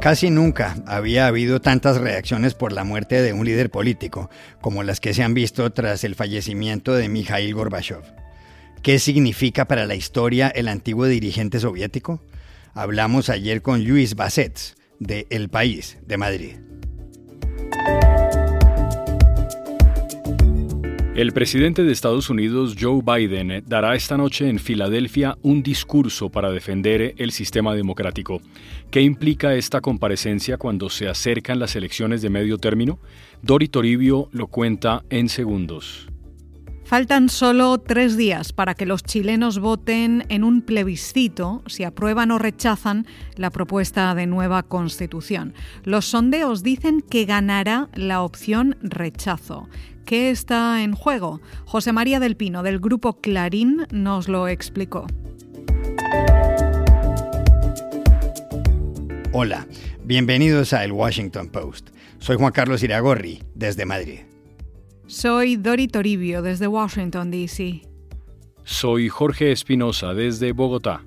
Casi nunca había habido tantas reacciones por la muerte de un líder político como las que se han visto tras el fallecimiento de Mikhail Gorbachev. ¿Qué significa para la historia el antiguo dirigente soviético? Hablamos ayer con Luis Bassets, de El País, de Madrid. El presidente de Estados Unidos, Joe Biden, dará esta noche en Filadelfia un discurso para defender el sistema democrático. ¿Qué implica esta comparecencia cuando se acercan las elecciones de medio término? Dori Toribio lo cuenta en segundos. Faltan solo tres días para que los chilenos voten en un plebiscito si aprueban o rechazan la propuesta de nueva constitución. Los sondeos dicen que ganará la opción rechazo. ¿Qué está en juego? José María del Pino, del grupo Clarín, nos lo explicó. Hola, bienvenidos a El Washington Post. Soy Juan Carlos Iragorri, desde Madrid. Soy Dori Toribio, desde Washington, D.C. Soy Jorge Espinosa, desde Bogotá.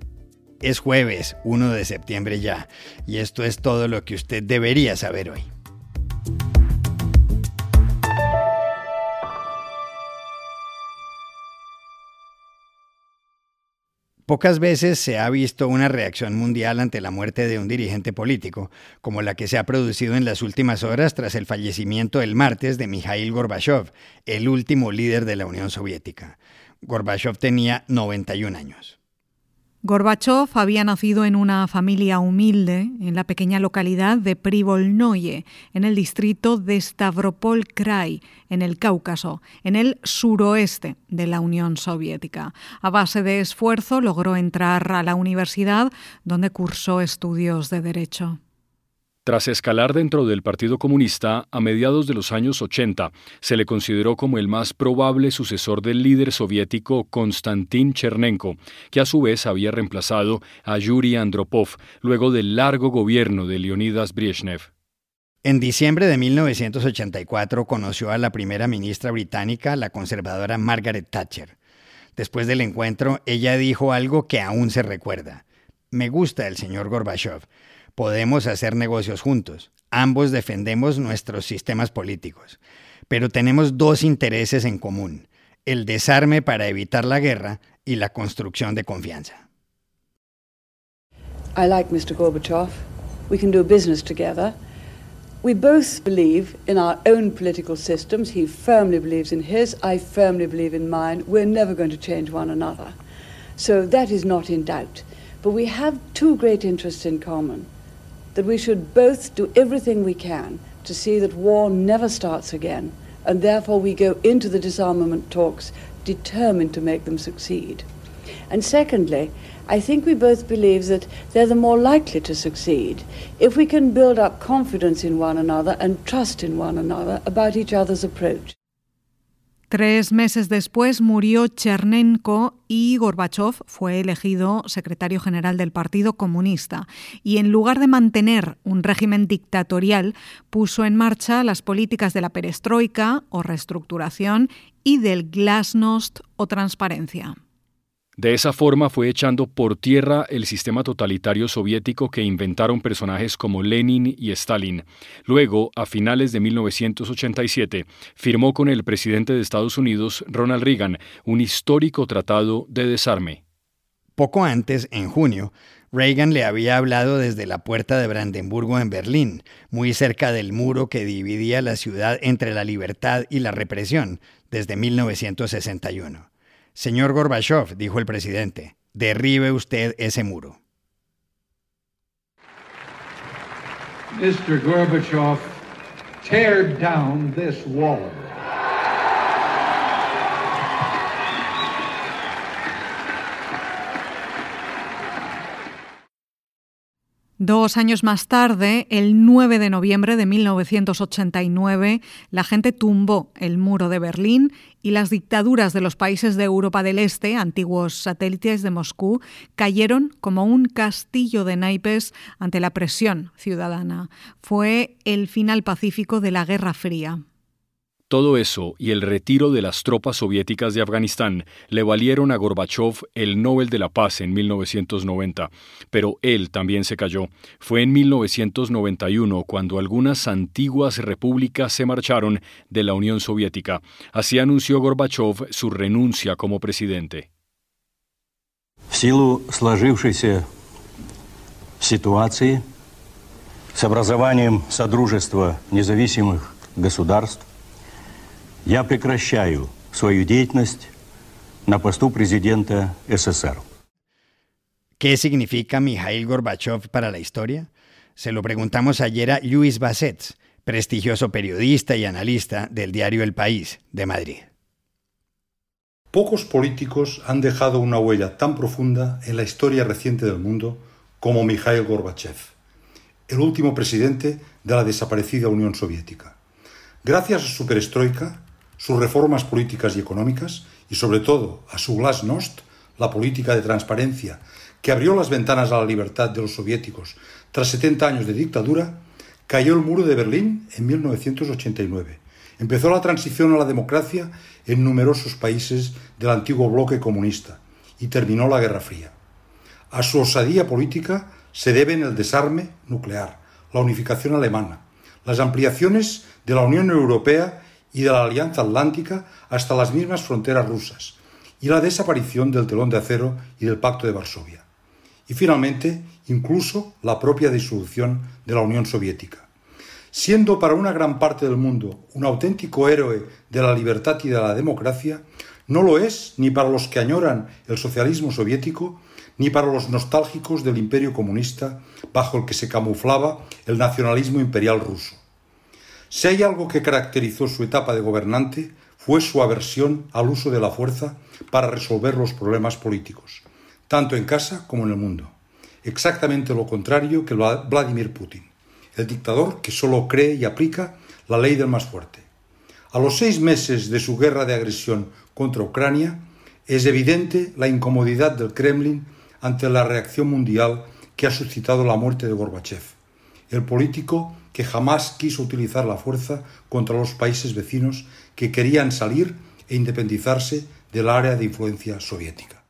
Es jueves, 1 de septiembre ya, y esto es todo lo que usted debería saber hoy. Pocas veces se ha visto una reacción mundial ante la muerte de un dirigente político, como la que se ha producido en las últimas horas tras el fallecimiento el martes de Mikhail Gorbachev, el último líder de la Unión Soviética. Gorbachev tenía 91 años. Gorbachev había nacido en una familia humilde en la pequeña localidad de Privolnoye, en el distrito de Stavropol Krai, en el Cáucaso, en el suroeste de la Unión Soviética. A base de esfuerzo logró entrar a la universidad, donde cursó estudios de Derecho. Tras escalar dentro del Partido Comunista, a mediados de los años 80, se le consideró como el más probable sucesor del líder soviético Konstantin Chernenko, que a su vez había reemplazado a Yuri Andropov luego del largo gobierno de Leonidas Brezhnev. En diciembre de 1984 conoció a la primera ministra británica, la conservadora Margaret Thatcher. Después del encuentro, ella dijo algo que aún se recuerda. Me gusta el señor Gorbachev podemos hacer negocios juntos. Ambos defendemos nuestros sistemas políticos. Pero tenemos dos intereses en común, el desarme para evitar la guerra y la construcción de confianza. I like Mr. Gorbachev. We can do business together. We both believe in our own political systems. He firmly believes in his, I firmly believe in mine. We're never going to change one another. So that is not in doubt. But we have two great interests in common. That we should both do everything we can to see that war never starts again, and therefore we go into the disarmament talks determined to make them succeed. And secondly, I think we both believe that they're the more likely to succeed if we can build up confidence in one another and trust in one another about each other's approach. Tres meses después murió Chernenko y Gorbachev fue elegido secretario general del Partido Comunista y en lugar de mantener un régimen dictatorial puso en marcha las políticas de la perestroika o reestructuración y del glasnost o transparencia. De esa forma fue echando por tierra el sistema totalitario soviético que inventaron personajes como Lenin y Stalin. Luego, a finales de 1987, firmó con el presidente de Estados Unidos, Ronald Reagan, un histórico tratado de desarme. Poco antes, en junio, Reagan le había hablado desde la puerta de Brandenburgo en Berlín, muy cerca del muro que dividía la ciudad entre la libertad y la represión, desde 1961. Señor Gorbachev, dijo el presidente, derribe usted ese muro. Mr. Gorbachev, tear down this wall. Dos años más tarde, el 9 de noviembre de 1989, la gente tumbó el muro de Berlín y las dictaduras de los países de Europa del Este, antiguos satélites de Moscú, cayeron como un castillo de naipes ante la presión ciudadana. Fue el final pacífico de la Guerra Fría. Todo eso y el retiro de las tropas soviéticas de Afganistán le valieron a Gorbachev el Nobel de la Paz en 1990, pero él también se cayó. Fue en 1991 cuando algunas antiguas repúblicas se marcharon de la Unión Soviética. Así anunció Gorbachev su renuncia como presidente. В силу сложившейся ситуации с образованием Содружества независимых государств я прекращаю свою деятельность на посту президента СССР. ¿Qué significa Mikhail Gorbachev para la historia? Se lo preguntamos ayer a Luis Bassets, prestigioso periodista y analista del diario El País de Madrid. Pocos políticos han dejado una huella tan profunda en la historia reciente del mundo como Mikhail Gorbachev, el último presidente de la desaparecida Unión Soviética. Gracias a su perestroika, sus reformas políticas y económicas, y sobre todo a su glasnost, la política de transparencia que abrió las ventanas a la libertad de los soviéticos tras 70 años de dictadura, cayó el muro de Berlín en 1989. Empezó la transición a la democracia en numerosos países del antiguo bloque comunista y terminó la Guerra Fría. A su osadía política se deben el desarme nuclear, la unificación alemana, las ampliaciones de la Unión Europea y de la Alianza Atlántica hasta las mismas fronteras rusas, y la desaparición del telón de acero y del Pacto de Varsovia. Y finalmente, incluso la propia disolución de la Unión Soviética. Siendo para una gran parte del mundo un auténtico héroe de la libertad y de la democracia, no lo es ni para los que añoran el socialismo soviético, ni para los nostálgicos del imperio comunista bajo el que se camuflaba el nacionalismo imperial ruso. Si hay algo que caracterizó su etapa de gobernante fue su aversión al uso de la fuerza para resolver los problemas políticos, tanto en casa como en el mundo. Exactamente lo contrario que Vladimir Putin, el dictador que solo cree y aplica la ley del más fuerte. A los seis meses de su guerra de agresión contra Ucrania, es evidente la incomodidad del Kremlin ante la reacción mundial que ha suscitado la muerte de Gorbachev. El político que jamás quiso utilizar la fuerza contra los países vecinos que querían salir e independizarse del área de influencia soviética.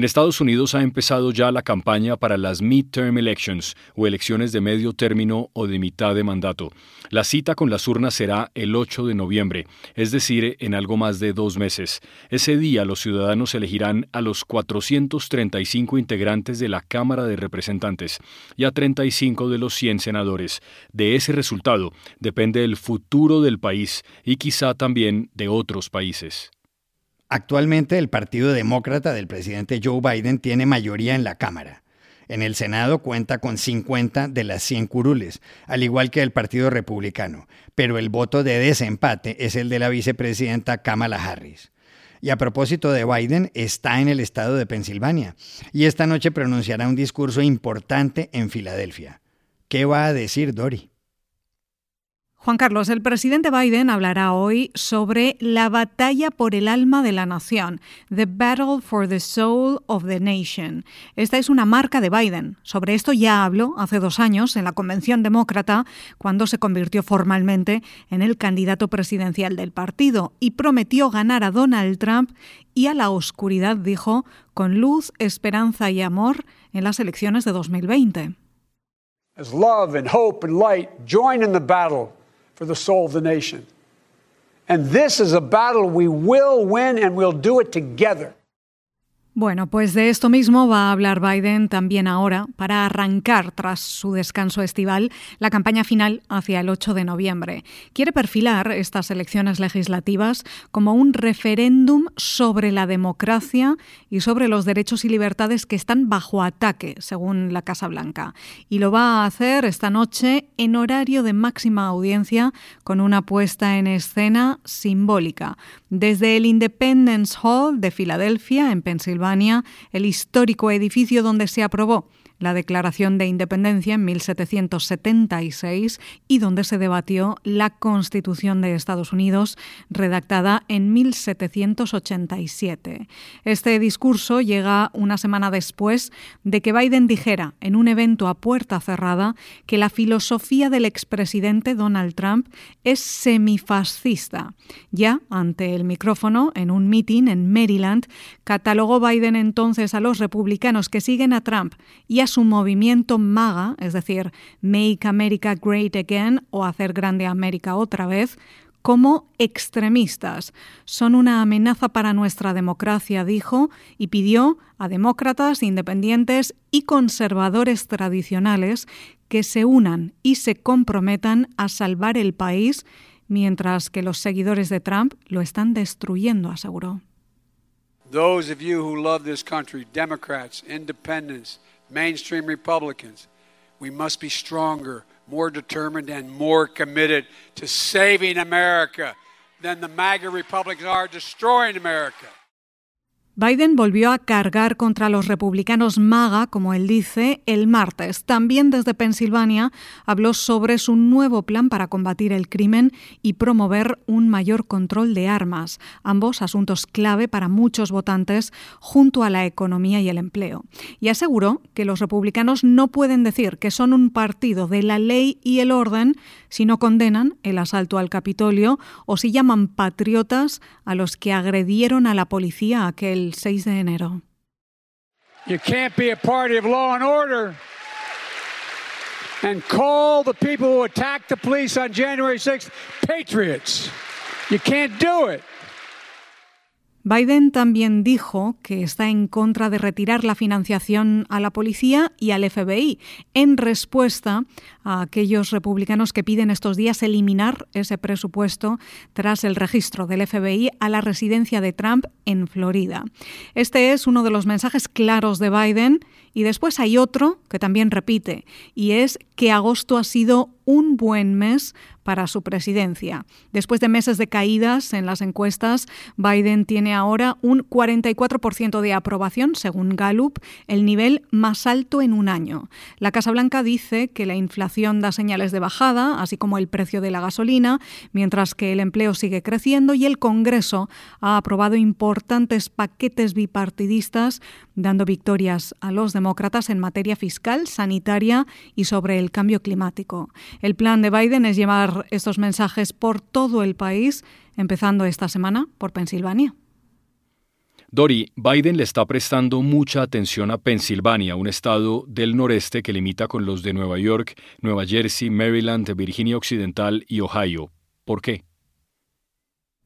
En Estados Unidos ha empezado ya la campaña para las midterm elections o elecciones de medio término o de mitad de mandato. La cita con las urnas será el 8 de noviembre, es decir, en algo más de dos meses. Ese día los ciudadanos elegirán a los 435 integrantes de la Cámara de Representantes y a 35 de los 100 senadores. De ese resultado depende el futuro del país y quizá también de otros países. Actualmente el Partido Demócrata del presidente Joe Biden tiene mayoría en la Cámara. En el Senado cuenta con 50 de las 100 curules, al igual que el Partido Republicano, pero el voto de desempate es el de la vicepresidenta Kamala Harris. Y a propósito de Biden, está en el estado de Pensilvania y esta noche pronunciará un discurso importante en Filadelfia. ¿Qué va a decir Dory? Juan Carlos, el presidente Biden hablará hoy sobre la batalla por el alma de la nación, The Battle for the Soul of the Nation. Esta es una marca de Biden. Sobre esto ya habló hace dos años en la Convención Demócrata, cuando se convirtió formalmente en el candidato presidencial del partido y prometió ganar a Donald Trump y a la oscuridad, dijo, con luz, esperanza y amor en las elecciones de 2020. As love and hope and light join in the for the soul of the nation. And this is a battle we will win and we'll do it together. Bueno, pues de esto mismo va a hablar Biden también ahora para arrancar tras su descanso estival la campaña final hacia el 8 de noviembre. Quiere perfilar estas elecciones legislativas como un referéndum sobre la democracia y sobre los derechos y libertades que están bajo ataque, según la Casa Blanca. Y lo va a hacer esta noche en horario de máxima audiencia con una puesta en escena simbólica. Desde el Independence Hall de Filadelfia, en Pensilvania, el histórico edificio donde se aprobó la Declaración de Independencia en 1776 y donde se debatió la Constitución de Estados Unidos, redactada en 1787. Este discurso llega una semana después de que Biden dijera en un evento a puerta cerrada que la filosofía del expresidente Donald Trump es semifascista. Ya ante el micrófono, en un meeting en Maryland, catalogó Biden entonces a los republicanos que siguen a Trump y a su movimiento MAGA, es decir, Make America Great Again o Hacer Grande América otra vez, como extremistas. Son una amenaza para nuestra democracia, dijo, y pidió a demócratas, independientes y conservadores tradicionales que se unan y se comprometan a salvar el país, mientras que los seguidores de Trump lo están destruyendo, aseguró. Mainstream Republicans, we must be stronger, more determined, and more committed to saving America than the MAGA Republicans are destroying America. Biden volvió a cargar contra los republicanos MAGA, como él dice, el martes. También desde Pensilvania habló sobre su nuevo plan para combatir el crimen y promover un mayor control de armas, ambos asuntos clave para muchos votantes junto a la economía y el empleo. Y aseguró que los republicanos no pueden decir que son un partido de la ley y el orden si no condenan el asalto al Capitolio o si llaman patriotas a los que agredieron a la policía aquel 6 de enero. You can't be a party of law and order and call the people who attacked the police on January 6th patriots. You can't do it. Biden también dijo que está en contra de retirar la financiación a la policía y al FBI en respuesta a aquellos republicanos que piden estos días eliminar ese presupuesto tras el registro del FBI a la residencia de Trump en Florida. Este es uno de los mensajes claros de Biden y después hay otro que también repite y es que agosto ha sido un buen mes para su presidencia. Después de meses de caídas en las encuestas, Biden tiene ahora un 44% de aprobación, según Gallup, el nivel más alto en un año. La Casa Blanca dice que la inflación da señales de bajada, así como el precio de la gasolina, mientras que el empleo sigue creciendo y el Congreso ha aprobado importantes paquetes bipartidistas, dando victorias a los demócratas en materia fiscal, sanitaria y sobre el cambio climático. El plan de Biden es llevar estos mensajes por todo el país, empezando esta semana por Pensilvania. Dori, Biden le está prestando mucha atención a Pensilvania, un estado del noreste que limita con los de Nueva York, Nueva Jersey, Maryland, Virginia Occidental y Ohio. ¿Por qué?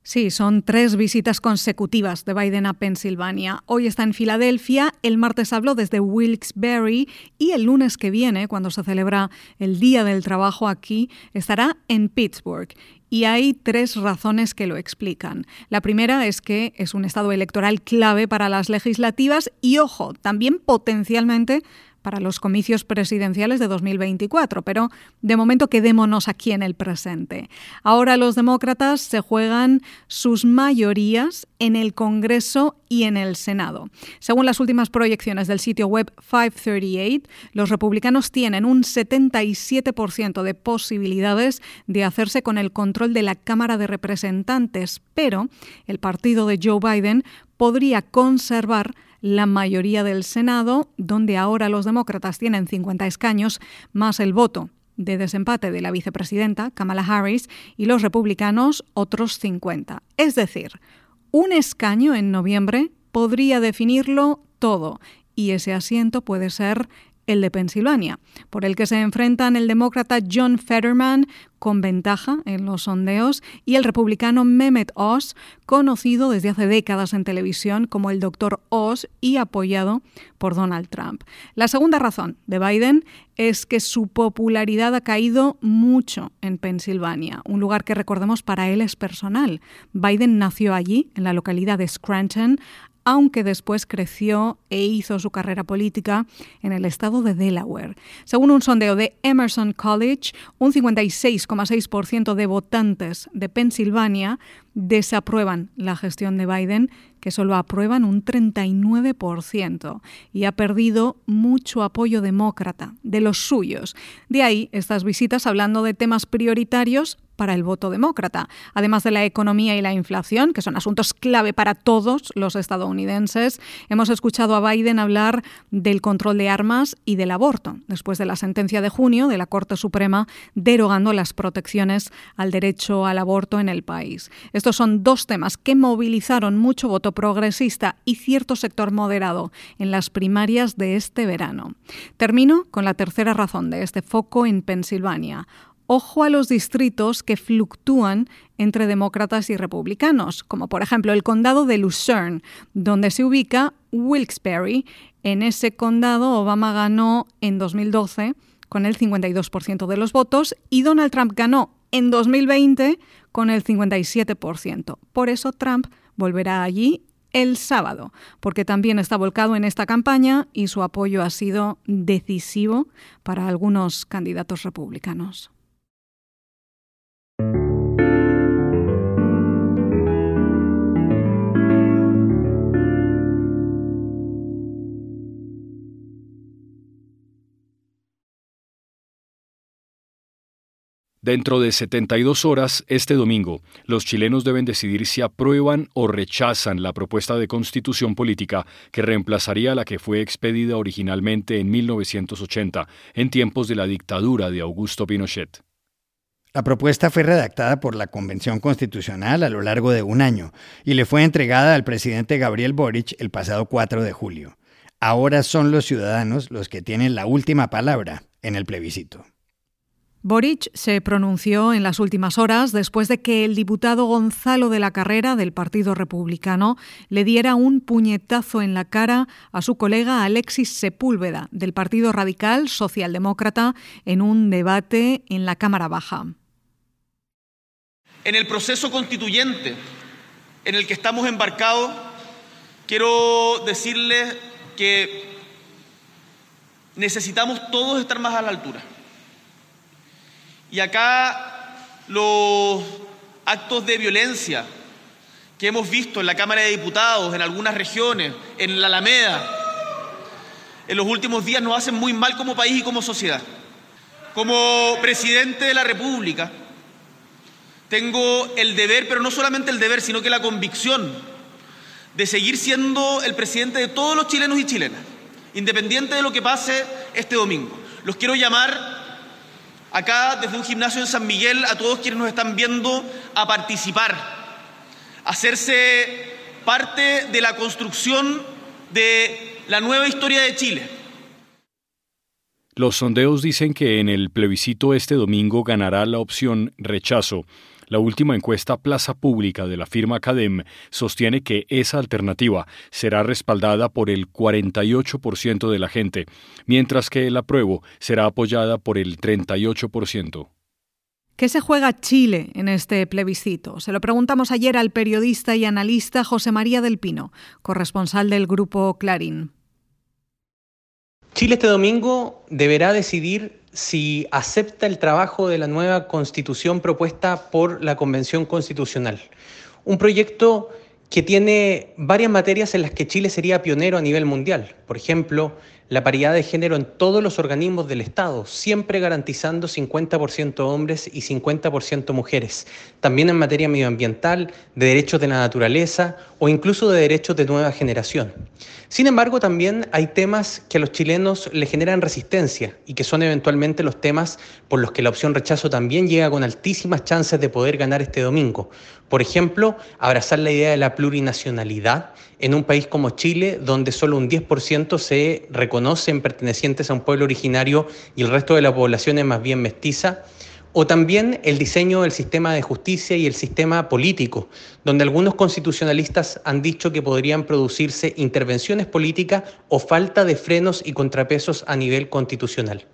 Sí, son tres visitas consecutivas de Biden a Pensilvania. Hoy está en Filadelfia, el martes habló desde Wilkes-Barre y el lunes que viene, cuando se celebra el Día del Trabajo aquí, estará en Pittsburgh. Y hay tres razones que lo explican. La primera es que es un estado electoral clave para las legislativas y, ojo, también potencialmente para los comicios presidenciales de 2024, pero de momento quedémonos aquí en el presente. Ahora los demócratas se juegan sus mayorías en el Congreso y en el Senado. Según las últimas proyecciones del sitio web 538, los republicanos tienen un 77% de posibilidades de hacerse con el control de la Cámara de Representantes, pero el partido de Joe Biden podría conservar la mayoría del Senado, donde ahora los demócratas tienen 50 escaños, más el voto de desempate de la vicepresidenta Kamala Harris y los republicanos otros 50. Es decir, un escaño en noviembre podría definirlo todo y ese asiento puede ser el de Pensilvania, por el que se enfrentan el demócrata John Fetterman con ventaja en los sondeos y el republicano Mehmet Oz, conocido desde hace décadas en televisión como el Dr. Oz y apoyado por Donald Trump. La segunda razón de Biden es que su popularidad ha caído mucho en Pensilvania, un lugar que recordemos para él es personal. Biden nació allí, en la localidad de Scranton, aunque después creció e hizo su carrera política en el estado de Delaware. Según un sondeo de Emerson College, un 56,6% de votantes de Pensilvania desaprueban la gestión de Biden, que solo aprueban un 39%, y ha perdido mucho apoyo demócrata, de los suyos. De ahí estas visitas hablando de temas prioritarios para el voto demócrata, además de la economía y la inflación, que son asuntos clave para todos los estadounidenses. Hemos escuchado a Biden hablar del control de armas y del aborto, después de la sentencia de junio de la Corte Suprema derogando las protecciones al derecho al aborto en el país. Estos son dos temas que movilizaron mucho voto progresista y cierto sector moderado en las primarias de este verano. Termino con la tercera razón de este foco en Pensilvania ojo a los distritos que fluctúan entre demócratas y republicanos, como por ejemplo el condado de Lucerne, donde se ubica Wilkes-Barre. En ese condado Obama ganó en 2012 con el 52% de los votos y Donald Trump ganó en 2020 con el 57%. Por eso Trump volverá allí el sábado, porque también está volcado en esta campaña y su apoyo ha sido decisivo para algunos candidatos republicanos. Dentro de 72 horas, este domingo, los chilenos deben decidir si aprueban o rechazan la propuesta de constitución política que reemplazaría la que fue expedida originalmente en 1980, en tiempos de la dictadura de Augusto Pinochet. La propuesta fue redactada por la Convención Constitucional a lo largo de un año y le fue entregada al presidente Gabriel Boric el pasado 4 de julio. Ahora son los ciudadanos los que tienen la última palabra en el plebiscito. Boric se pronunció en las últimas horas después de que el diputado Gonzalo de la Carrera del Partido Republicano le diera un puñetazo en la cara a su colega Alexis Sepúlveda del Partido Radical Socialdemócrata en un debate en la Cámara Baja. En el proceso constituyente en el que estamos embarcados, quiero decirles que necesitamos todos estar más a la altura y acá los actos de violencia que hemos visto en la Cámara de Diputados, en algunas regiones, en la Alameda, en los últimos días nos hacen muy mal como país y como sociedad. Como presidente de la República, tengo el deber, pero no solamente el deber, sino que la convicción de seguir siendo el presidente de todos los chilenos y chilenas, independiente de lo que pase este domingo. Los quiero llamar acá desde un gimnasio en San Miguel a todos quienes nos están viendo a participar, a hacerse parte de la construcción de la nueva historia de Chile. Los sondeos dicen que en el plebiscito este domingo ganará la opción rechazo la última encuesta Plaza Pública de la firma Academ sostiene que esa alternativa será respaldada por el 48% de la gente, mientras que el apruebo será apoyada por el 38%. ¿Qué se juega Chile en este plebiscito? Se lo preguntamos ayer al periodista y analista José María del Pino, corresponsal del grupo Clarín. Chile este domingo deberá decidir si acepta el trabajo de la nueva constitución propuesta por la Convención Constitucional. Un proyecto que tiene varias materias en las que Chile sería pionero a nivel mundial. Por ejemplo, la paridad de género en todos los organismos del Estado, siempre garantizando 50% hombres y 50% mujeres. También en materia medioambiental, de derechos de la naturaleza o incluso de derechos de nueva generación. Sin embargo, también hay temas que a los chilenos le generan resistencia y que son eventualmente los temas por los que la opción rechazo también llega con altísimas chances de poder ganar este domingo. Por ejemplo, abrazar la idea de la plurinacionalidad en un país como Chile, donde solo un 10% se reconocen pertenecientes a un pueblo originario y el resto de la población es más bien mestiza o también el diseño del sistema de justicia y el sistema político, donde algunos constitucionalistas han dicho que podrían producirse intervenciones políticas o falta de frenos y contrapesos a nivel constitucional.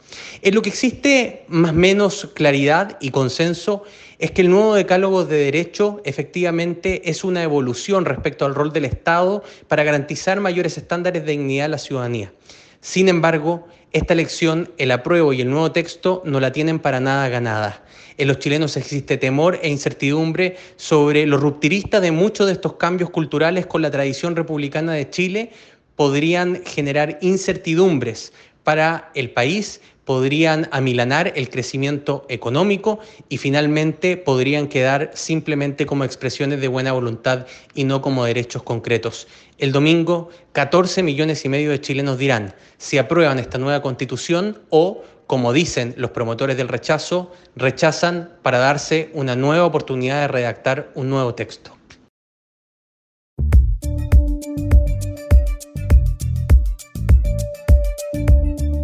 En lo que existe más o menos claridad y consenso es que el nuevo decálogo de derecho efectivamente es una evolución respecto al rol del Estado para garantizar mayores estándares de dignidad a la ciudadanía. Sin embargo, esta elección, el apruebo y el nuevo texto no la tienen para nada ganada. En los chilenos existe temor e incertidumbre sobre lo rupturista de muchos de estos cambios culturales con la tradición republicana de Chile, podrían generar incertidumbres para el país, podrían amilanar el crecimiento económico y finalmente podrían quedar simplemente como expresiones de buena voluntad y no como derechos concretos. El domingo, 14 millones y medio de chilenos dirán si aprueban esta nueva constitución o, como dicen los promotores del rechazo, rechazan para darse una nueva oportunidad de redactar un nuevo texto.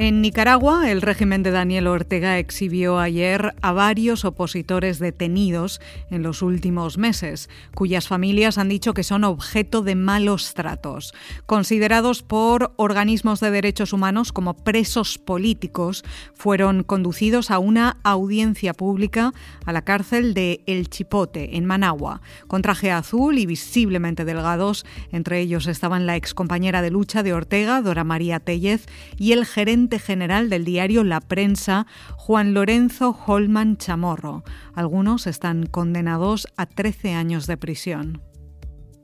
En Nicaragua, el régimen de Daniel Ortega exhibió ayer a varios opositores detenidos en los últimos meses, cuyas familias han dicho que son objeto de malos tratos. Considerados por organismos de derechos humanos como presos políticos, fueron conducidos a una audiencia pública a la cárcel de El Chipote, en Managua, con traje azul y visiblemente delgados. Entre ellos estaban la excompañera de lucha de Ortega, Dora María Tellez, y el gerente general del diario La Prensa, Juan Lorenzo Holman Chamorro. Algunos están condenados a 13 años de prisión.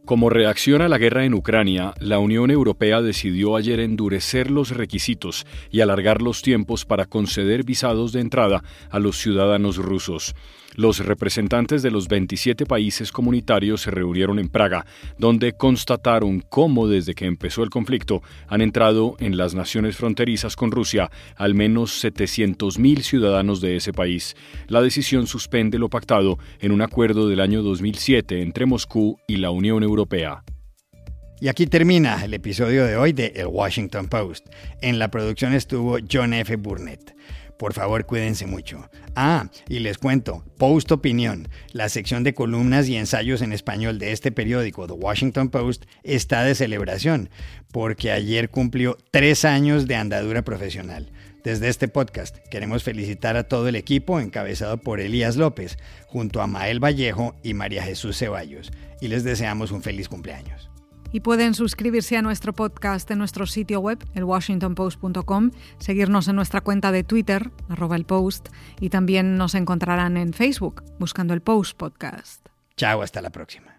Como reacción a la guerra en Ucrania, la Unión Europea decidió ayer endurecer los requisitos y alargar los tiempos para conceder visados de entrada a los ciudadanos rusos. Los representantes de los 27 países comunitarios se reunieron en Praga, donde constataron cómo desde que empezó el conflicto han entrado en las naciones fronterizas con Rusia al menos 700.000 ciudadanos de ese país. La decisión suspende lo pactado en un acuerdo del año 2007 entre Moscú y la Unión Y aquí termina el episodio de hoy de El Washington Post. En la producción estuvo John F. Burnett. Por favor, cuídense mucho. Ah, y les cuento, Post Opinión, la sección de columnas y ensayos en español de este periódico, The Washington Post, está de celebración, porque ayer cumplió tres años de andadura profesional. Desde este podcast queremos felicitar a todo el equipo encabezado por Elías López, junto a Mael Vallejo y María Jesús Ceballos, y les deseamos un feliz cumpleaños. Y pueden suscribirse a nuestro podcast en nuestro sitio web, elwashingtonpost.com, seguirnos en nuestra cuenta de Twitter, arroba el post, y también nos encontrarán en Facebook, buscando el Post Podcast. Chao, hasta la próxima.